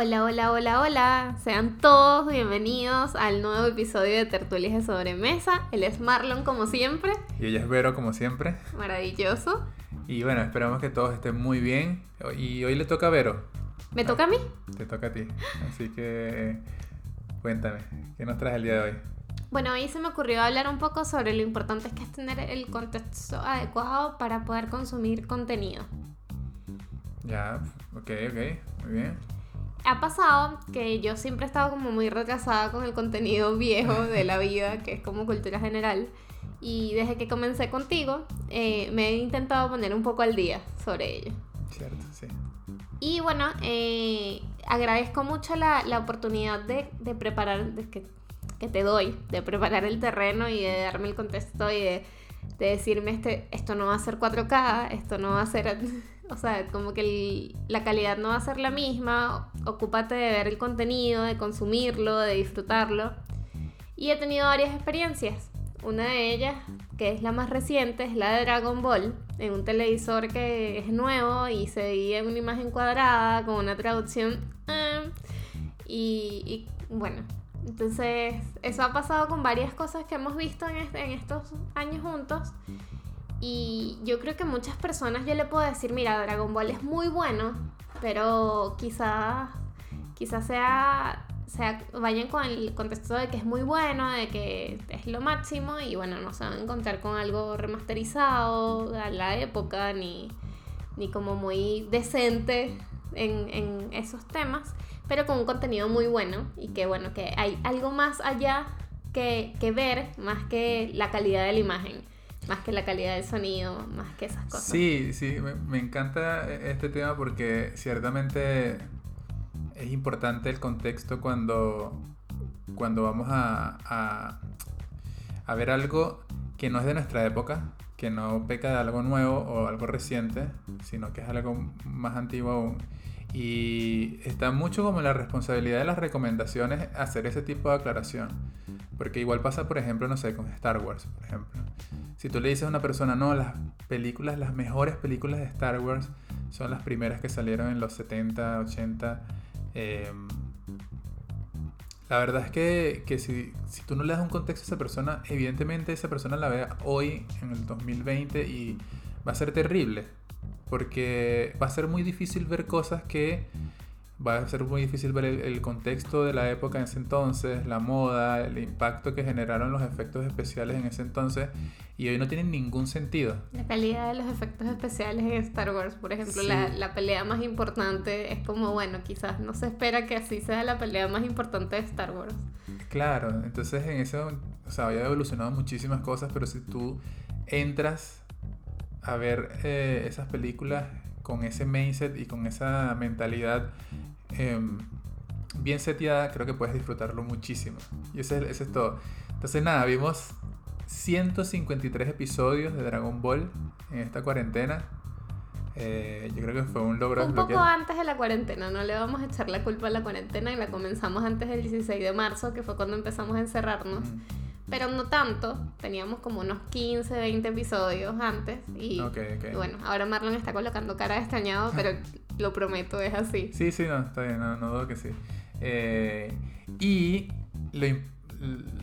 Hola, hola, hola, hola. Sean todos bienvenidos al nuevo episodio de Tertulias de Sobremesa. Él es Marlon como siempre. Y ella es Vero como siempre. Maravilloso. Y bueno, esperamos que todos estén muy bien. Y hoy le toca a Vero. ¿Me toca a mí? Te toca a ti. Así que cuéntame, ¿qué nos traes el día de hoy? Bueno, hoy se me ocurrió hablar un poco sobre lo importante que es tener el contexto adecuado para poder consumir contenido. Ya, ok, ok, muy bien ha pasado que yo siempre he estado como muy retrasada con el contenido viejo de la vida, que es como cultura general. Y desde que comencé contigo, eh, me he intentado poner un poco al día sobre ello. Cierto, sí. Y bueno, eh, agradezco mucho la, la oportunidad de, de preparar, de que, que, te doy, de preparar el terreno y de darme el contexto y de, de decirme, este, esto no va a ser 4K, esto no va a ser o sea, como que la calidad no va a ser la misma. Ocúpate de ver el contenido, de consumirlo, de disfrutarlo. Y he tenido varias experiencias. Una de ellas, que es la más reciente, es la de Dragon Ball, en un televisor que es nuevo y se veía en una imagen cuadrada con una traducción. Eh, y, y, bueno, entonces eso ha pasado con varias cosas que hemos visto en, este, en estos años juntos. Y yo creo que muchas personas yo le puedo decir, mira, Dragon Ball es muy bueno, pero quizás quizás sea, sea vayan con el contexto de que es muy bueno, de que es lo máximo y bueno, no se van a encontrar con algo remasterizado a la época ni, ni como muy decente en, en esos temas, pero con un contenido muy bueno y que bueno, que hay algo más allá que, que ver más que la calidad de la imagen más que la calidad del sonido, más que esas cosas. Sí, sí, me, encanta este tema porque ciertamente es importante el contexto cuando, cuando vamos a, a, ver algo que no es de nuestra época, que no peca de algo nuevo o algo reciente, sino que es algo más antiguo aún. Y está mucho como la responsabilidad de las recomendaciones hacer ese tipo de aclaración. Porque igual pasa, por ejemplo, no sé, con Star Wars, por ejemplo. Si tú le dices a una persona, no, las películas, las mejores películas de Star Wars son las primeras que salieron en los 70, 80. Em, la verdad es que, que si, si, tú no le das un contexto a esa persona, evidentemente esa persona la vea hoy, en el 2020, y va a ser terrible. Porque va a ser muy difícil ver cosas que va a ser muy difícil ver el, contexto de la época en ese entonces, la moda, el impacto que generaron los efectos especiales en ese entonces y hoy no tienen ningún sentido. La calidad de los efectos especiales en Star Wars, por ejemplo, la, la, pelea más importante es como, bueno, quizás no se espera que así sea la pelea más importante de Star Wars. Claro, entonces en eso, o sea, había evolucionado muchísimas cosas, pero si tú entras a ver eh, esas películas con ese mindset y con esa mentalidad em, bien seteada, creo que puedes disfrutarlo muchísimo. Y ese, es todo. Entonces nada, vimos 153 episodios de Dragon Ball en esta cuarentena. Eh, yo creo que fue un logro. Un poco antes de la cuarentena, no le vamos a echar la culpa a la cuarentena y la comenzamos antes del 16 de marzo, que fue cuando empezamos a encerrarnos pero no tanto. Teníamos como unos 15, 20 episodios antes. Y, bueno, ahora Marlon está colocando cara de extrañado, pero lo prometo, es así. Sí, sí, no, está bien, no, dudo que sí. Eh, y lo,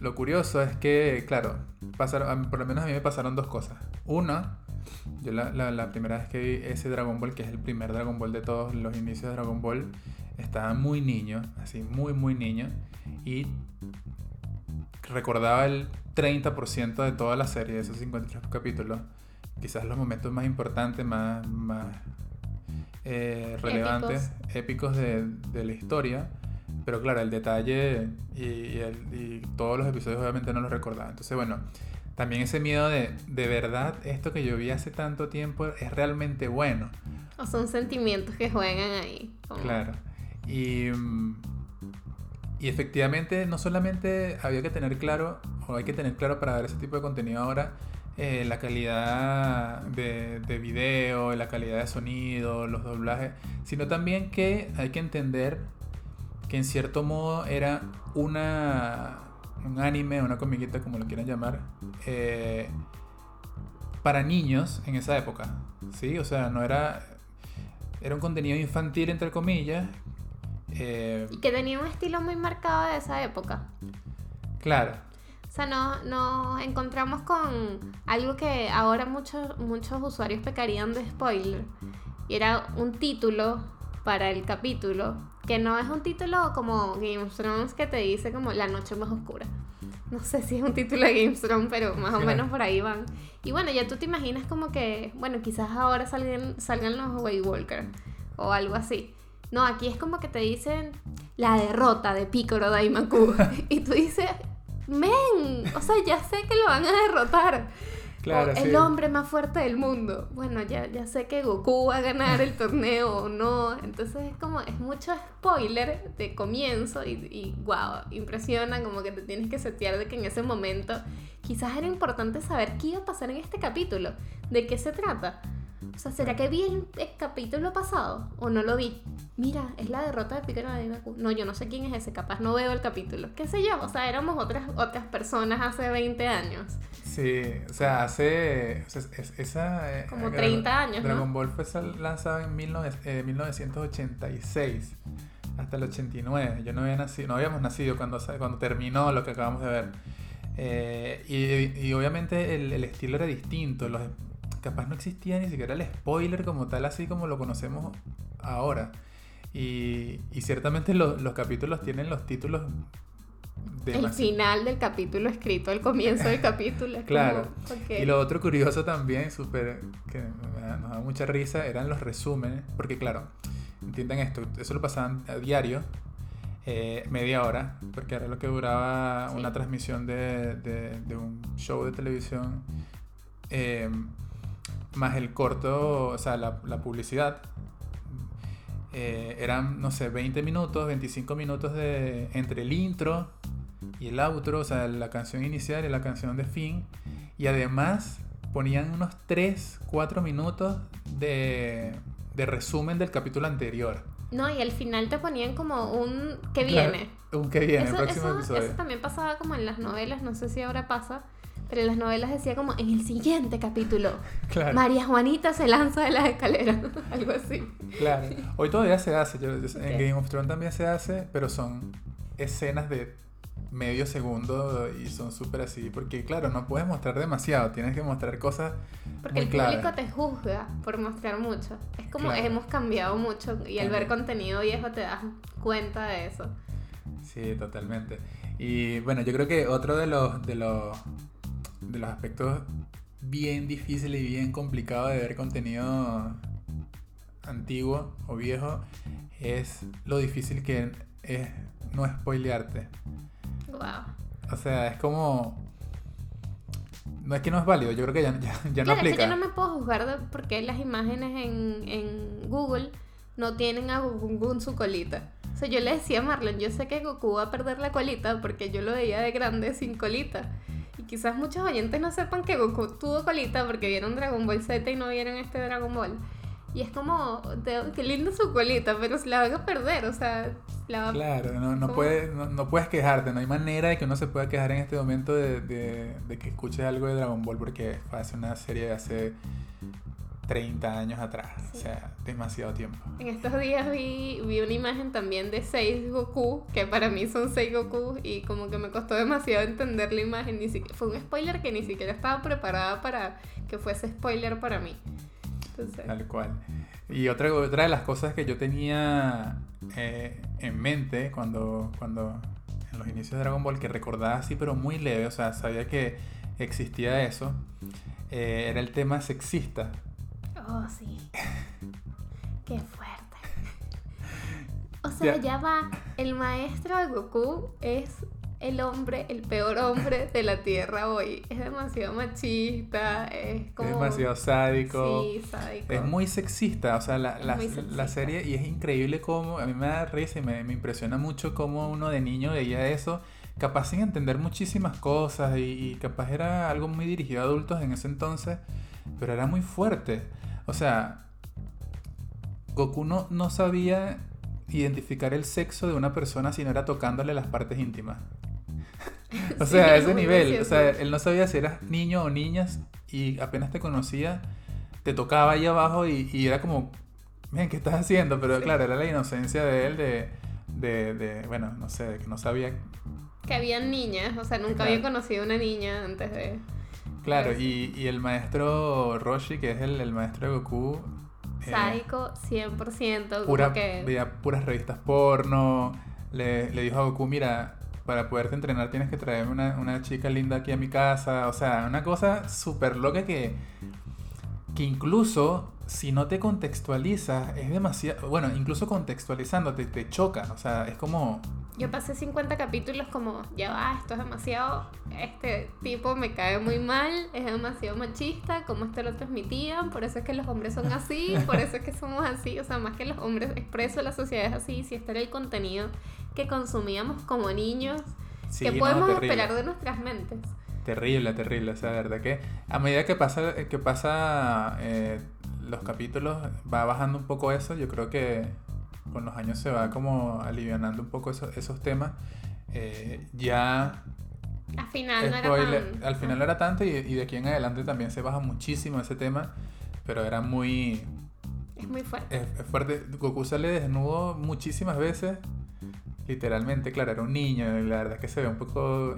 lo, curioso es que, claro, pasaron, por lo menos a mí me pasaron dos cosas. Una, yo la, la, la, primera vez que vi ese Dragon Ball, que es el primer Dragon Ball de todos los inicios de Dragon Ball, estaba muy niño, así, muy, muy niño. Y recordaba el 30% de toda la serie, de esos 53 capítulos. Quizás los momentos más importantes, más, más eh, relevantes, épicos, de, de, la historia. Pero claro, el detalle y, y, todos los episodios obviamente no los recordaba. Entonces, bueno, también ese miedo de, de verdad, esto que yo vi hace tanto tiempo es realmente bueno. O son sentimientos que juegan ahí. Claro. Y mm, y efectivamente, no solamente había que tener claro, o hay que tener claro para ver ese tipo de contenido ahora, eh, la calidad de, de, video, la calidad de sonido, los doblajes, sino también que hay que entender que en cierto modo era una, un anime, una comiquita, como lo quieran llamar, eh, para niños en esa época, ¿sí? O sea, no era... Era un contenido infantil, entre comillas, Eh, Y que tenía un estilo muy marcado de esa época. claro, O sea, no- nos encontramos con algo que ahora muchos, muchos usuarios pecarían de spoiler. Y era un título para el capítulo, que no es un título como Game of Thrones que te dice como la noche más oscura. No sé si es un título de Game of Thrones, pero más o Claro. menos por ahí van. Y bueno, ya tú te imaginas como que, bueno, quizás ahora salgan, salgan los Way Walker o algo así. No, aquí es como que te dicen la derrota de Piccolo Daimaku. y tú dices, men, o sea, ya sé que lo van a derrotar. claro, O sí. el hombre más fuerte del mundo. Bueno, ya, ya sé que Goku va a ganar el torneo o no. Entonces es como, es mucho spoiler de comienzo y, y wow, impresiona como que te tienes que setear de que en ese momento quizás era importante saber qué iba a pasar en este capítulo, de qué se trata. O sea, ¿será que vi el, el capítulo pasado o no lo vi? Mira, es la derrota de Piccolo de Goku. No, yo no sé quién es ese, capaz no veo el capítulo. ¿Qué sé yo? O sea, éramos otras, otras personas hace 20 años. Sí, o sea, hace. o sea, es- esa, eh, Como Dragon- 30 años, ¿no? Dragon Ball fue lanzado en 19 eh, 1986 hasta el 89. Yo no había nacido, no habíamos nacido cuando, cuando terminó lo que acabamos de ver. Eh, y, y obviamente el, el estilo era distinto. Los, capaz no existía ni siquiera el spoiler como tal, así como lo conocemos ahora. Y, y ciertamente lo- los capítulos tienen los títulos El final del capítulo escrito al comienzo del capítulo. Claro. como, ok. Y lo otro curioso también, súper, que nos da mucha risa, eran los resúmenes, porque claro, entiendan esto, eso lo pasaban a diario, eh, media hora, porque era lo que duraba Sí. una transmisión de, de- de un show de televisión, eh, más el corto, o sea, la, la publicidad. Eh, eran, no sé, 20 minutos, 25 minutos de, entre el intro y el outro, o sea, la canción inicial y la canción de fin. Y además ponían unos 3, 4 minutos de, de resumen del capítulo anterior. No, y al final te ponían como un que Claro, viene. Un que viene, el eso, próximo eso- episodio. eso también pasaba como en las novelas, no sé si ahora pasa, pero en las novelas decía como en el siguiente capítulo, Claro, María Juanita se lanza de las escaleras, algo así. claro. Hoy todavía se hace, yo- yo- en. Game of Thrones también se hace, pero son escenas de medio segundo y son súper así, porque claro, no puedes mostrar demasiado, tienes que mostrar cosas Porque muy el público te juzga por mostrar mucho. Es como Claro. hemos cambiado mucho y al ver contenido viejo te das cuenta de eso. Sí, totalmente. Y bueno, yo creo que otro de los, de los, de los aspectos bien difíciles y bien complicados de ver contenido antiguo o viejo es lo difícil que es no spoilearte. Wow. O sea, es como... No es que no es válido, yo creo que ya, ya, ya no claro, es que aplica. yo no me puedo juzgar de porque las imágenes en, en Google no tienen a Goku en su colita. O sea, yo le decía a Marlon, yo sé que Goku va a perder la colita porque yo lo veía de grande sin colita. Quizás muchos oyentes no sepan que Goku tuvo colita porque vieron Dragon Ball Z y no vieron este Dragon Ball. Y es como, qué lindo su colita, pero se la van a perder, o sea, la va a Claro, no, no, puedes, no, no puedes quejarte, no hay manera de que uno se pueda quejar en este momento de, de, de que escuches algo de Dragon Ball porque fue hace una serie de hace 30 años atrás, o Sí. sea, demasiado tiempo. En estos días vi, vi una imagen también de 6 Goku, que para mí son 6 Goku, y como que me costó demasiado entender la imagen. Ni siquiera, fue un spoiler que ni siquiera estaba preparada para que fuese spoiler para mí. Entonces, Tal cual. Y otra, otra de las cosas que yo tenía eh, en mente cuando, cuando en los inicios de Dragon Ball, que recordaba así, pero muy leve, o sea, sabía que existía eso, eh, era el tema sexista. Oh sí. Qué fuerte. O sea, Ya. ya va. El maestro de Goku es el hombre, el peor hombre de la Tierra hoy. Es demasiado machista, es como... Es demasiado sádico. Sí, sádico. Es muy sexista, o sea, la, la- la serie, y es increíble cómo, a mí me da risa y me, me impresiona mucho cómo uno de niño veía eso, capaz sin entender muchísimas cosas, y, y capaz era algo muy dirigido a adultos en ese entonces, pero era muy fuerte. O sea, Goku no, no sabía identificar el sexo de una persona si no era tocándole las partes íntimas. O Sí, sea, a es ese nivel. O sea, él no sabía si eras niño o niñas y apenas te conocía, te tocaba ahí abajo y, y era como, ven, ¿qué estás haciendo? Pero Sí. claro, era la inocencia de él de, de, de, bueno, no sé, de que no sabía... Que habían niñas, o sea, nunca había conocido una niña antes de... Claro, y, y, el maestro Roshi, que es el, el maestro de Goku... Eh, Sádico, 100%. Pura, que... Veía puras revistas porno. Le, le dijo a Goku, mira, para poderte entrenar tienes que traerme una, una chica linda aquí a mi casa. O sea, una cosa súper loca que, que incluso si no te contextualizas es demasiado... Bueno, incluso contextualizándote te choca. O sea, es como... Yo pasé 50 capítulos como, ya va, esto es demasiado, este tipo me cae muy mal, es demasiado machista, como esto lo transmitían, por eso es que los hombres son así, por eso es que somos así, o sea, más que los hombres expreso, la sociedad es así, si este era el contenido que consumíamos como niños, que podemos esperar de nuestras mentes. Terrible, terrible, o sea, verdad que a medida que pasa, que pasa eh, los capítulos va bajando un poco eso, yo creo que con los años se va como alivianando un poco esos temas. Eh, ya... Al final no era Al final no era tanto y, y, de aquí en adelante también se baja muchísimo ese tema, pero era muy... Es muy fuerte. Es, fuerte. Goku sale desnudo muchísimas veces, literalmente, claro, era un niño, y la verdad es que se ve un poco...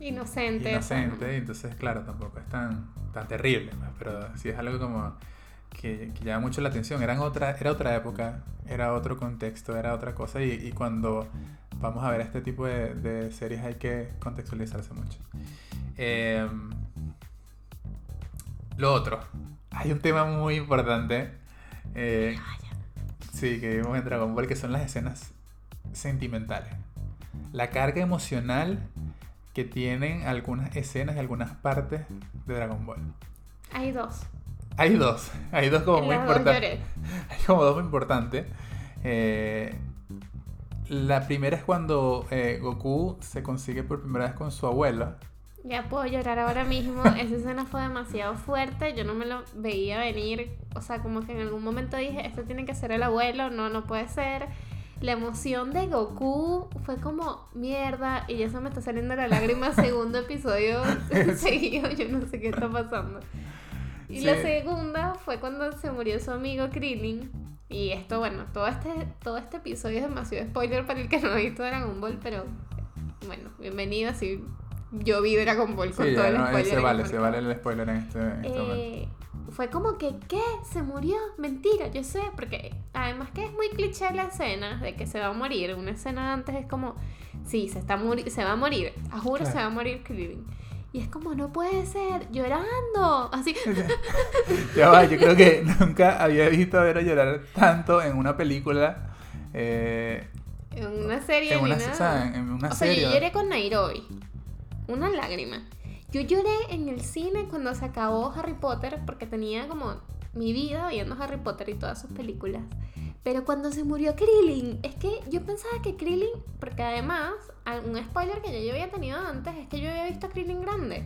Inocente. Inocente, entonces claro, tampoco es tan, tan terrible, pero sí es algo como que, que, llama mucho la atención. Eran otra, era otra época, era otro contexto, era otra cosa y, y cuando vamos a ver este tipo de, de, series hay que contextualizarse mucho. Eh, lo otro, hay un tema muy importante. Eh, sí, que vimos en Dragon Ball, que son las escenas sentimentales. La carga emocional que tienen algunas escenas y algunas partes de Dragon Ball. Hay dos. Hay dos, hay dos como muy importantes. Hay como dos muy importantes. Eh, la primera es cuando eh, Goku se consigue por primera vez con su abuela. Ya puedo llorar ahora mismo. Esa escena fue demasiado fuerte. Yo no me lo veía venir. O sea, como que en algún momento dije, esto tiene que ser el abuelo. No, no puede ser. La emoción de Goku fue como mierda. Y ya se me está saliendo la lágrima. Segundo episodio seguido. Yo no sé qué está pasando. Y la segunda fue cuando se murió su amigo Krillin. Y esto, bueno, todo este, todo este episodio es demasiado spoiler para el que no ha visto Dragon Ball, pero bueno, bienvenido así. Yo vi Dragon Ball con todo el spoiler. Se vale, se vale el spoiler en este, en este eh, Fue como que, ¿qué? ¿Se murió? Mentira, yo sé, porque además que es muy cliché la escena de que se va a morir. Una escena antes es como, sí, se, está se va a morir, a juro se va a morir Krillin. Y es como, no puede ser, llorando. Así. ya va, yo creo que nunca había visto a Vera llorar tanto en una película. Eh, en una serie. En una, o sea, en una o serie. Sea, yo lloré con Nairobi. Una lágrima. Yo lloré en el cine cuando se acabó Harry Potter porque tenía como mi vida viendo Harry Potter y todas sus películas. Pero cuando se murió Krillin, es que yo pensaba que Krillin, porque además, un spoiler que yo había tenido antes es que yo había visto a Krillin grande.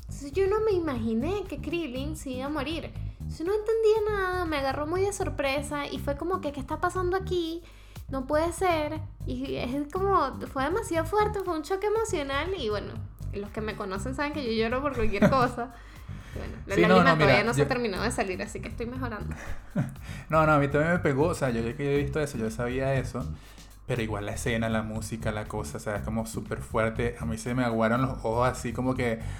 Entonces yo no me imaginé que Krillin se iba a morir. Yo no entendía nada, me agarró muy de sorpresa y fue como que, ¿qué está pasando aquí? No puede ser. Y es como, fue demasiado fuerte, fue un choque emocional y bueno, los que me conocen saben que yo lloro por cualquier cosa. Bueno, la lágrima todavía no se ha terminado de salir, así que estoy mejorando. no, no, a mí también me pegó, o sea, yo ya que he visto eso, yo sabía eso, pero igual la escena, la música, la cosa, o sea, es como súper fuerte. A mí se me aguaron los ojos así como que...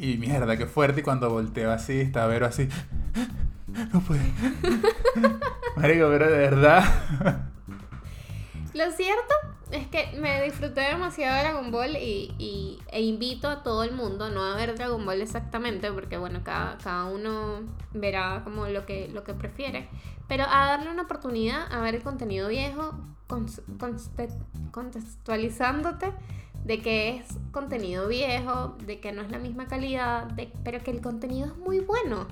Y mierda, qué fuerte, y cuando volteo así, está Vero así... No puede. Marico, pero de verdad... Lo cierto es que me disfruté demasiado de Dragon Ball y, e invito a todo el mundo no a ver Dragon Ball exactamente, porque bueno, cada, cada uno verá como lo que, lo que prefiere, pero a darle una oportunidad a ver el contenido viejo, contextualizándote de que es contenido viejo, de que no es la misma calidad, de, pero que el contenido es muy bueno.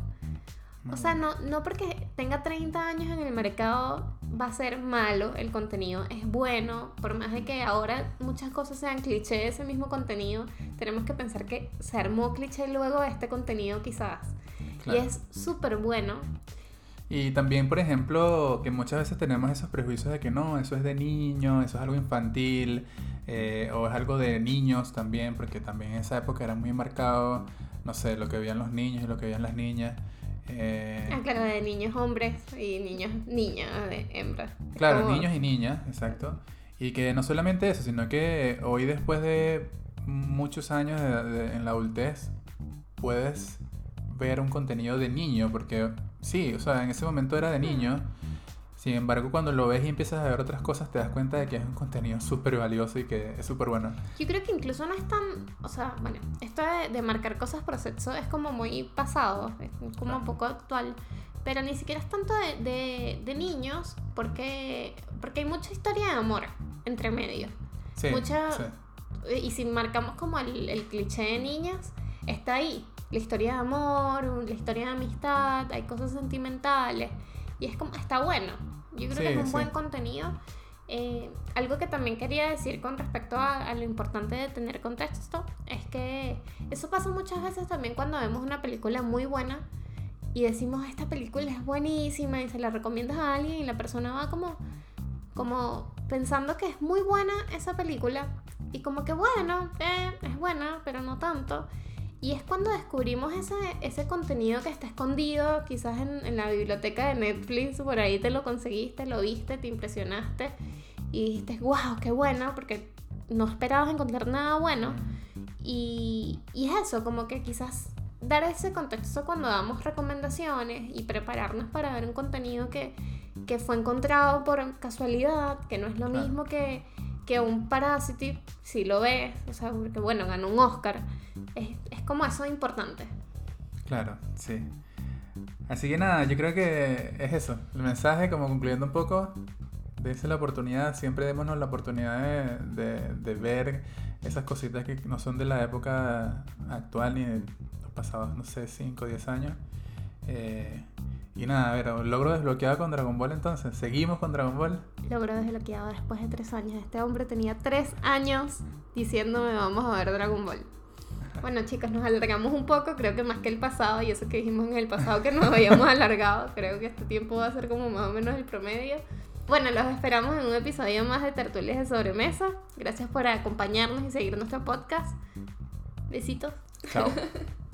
O sea, no, no porque tenga 30 años en el mercado va a ser malo el contenido, es bueno, por más de que ahora muchas cosas sean cliché ese mismo contenido, tenemos que pensar que se armó cliché luego este contenido quizás. Y es súper bueno. Y también, por ejemplo, que muchas veces tenemos esos prejuicios de que no, eso es de niño, eso es algo infantil, eh, o es algo de niños también, porque también en esa época era muy marcado, no sé, lo que veían los niños y lo que veían las niñas. Eh, ah, claro, de niños hombres y niños niñas de hembras. Claro, niños y niñas, exacto. Y que no solamente eso, sino que hoy después de muchos años en la adultez, puedes ver un contenido de niño, porque sí, o sea, en ese momento era de niño. Sin embargo, cuando lo ves y empiezas a ver otras cosas, te das cuenta de que es un contenido súper valioso y que es súper bueno. Yo creo que incluso no es tan, o sea, bueno, esto de, marcar cosas por sexo es como muy pasado, es como un poco actual, pero ni siquiera es tanto de, de, niños, porque, porque hay mucha historia de amor entre medio. Sí, mucha, Y si marcamos como el, el cliché de niñas, está ahí. La historia de amor, la historia de amistad, hay cosas sentimentales. Y es como, está bueno. Yo creo que es un buen contenido. Eh, algo que también quería decir con respecto a, lo importante de tener contexto es que eso pasa muchas veces también cuando vemos una película muy buena y decimos esta película es buenísima y se la recomiendas a alguien y la persona va como, como pensando que es muy buena esa película y como que bueno, eh, es buena, pero no tanto. Y es cuando descubrimos ese, ese contenido que está escondido, quizás en, en, la biblioteca de Netflix, por ahí te lo conseguiste, lo viste, te impresionaste y dijiste, wow, qué bueno, porque no esperabas encontrar nada bueno. Y, y es eso, como que quizás dar ese contexto cuando damos recomendaciones y prepararnos para ver un contenido que, que fue encontrado por casualidad, que no es lo mismo que, que un Parasite, si lo ves, o sea, porque bueno, ganó un Oscar, como eso importante. Claro, sí. Así que nada, yo creo que es eso. El mensaje, como concluyendo un poco, dése la oportunidad, siempre démonos la oportunidad de, de, de, ver esas cositas que no son de la época actual ni de los pasados, no sé, 5 o 10 años. Eh, y nada, a ver, logro desbloqueado con Dragon Ball entonces. ¿Seguimos con Dragon Ball? Logro desbloqueado después de tres años. Este hombre tenía tres años diciéndome vamos a ver Dragon Ball. Bueno chicos, nos alargamos un poco, creo que más que el pasado, y eso que dijimos en el pasado que nos habíamos alargado, creo que este tiempo va a ser como más o menos el promedio. Bueno, los esperamos en un episodio más de Tertulias de Sobremesa. Gracias por acompañarnos y seguir nuestro podcast. Besitos. Chao.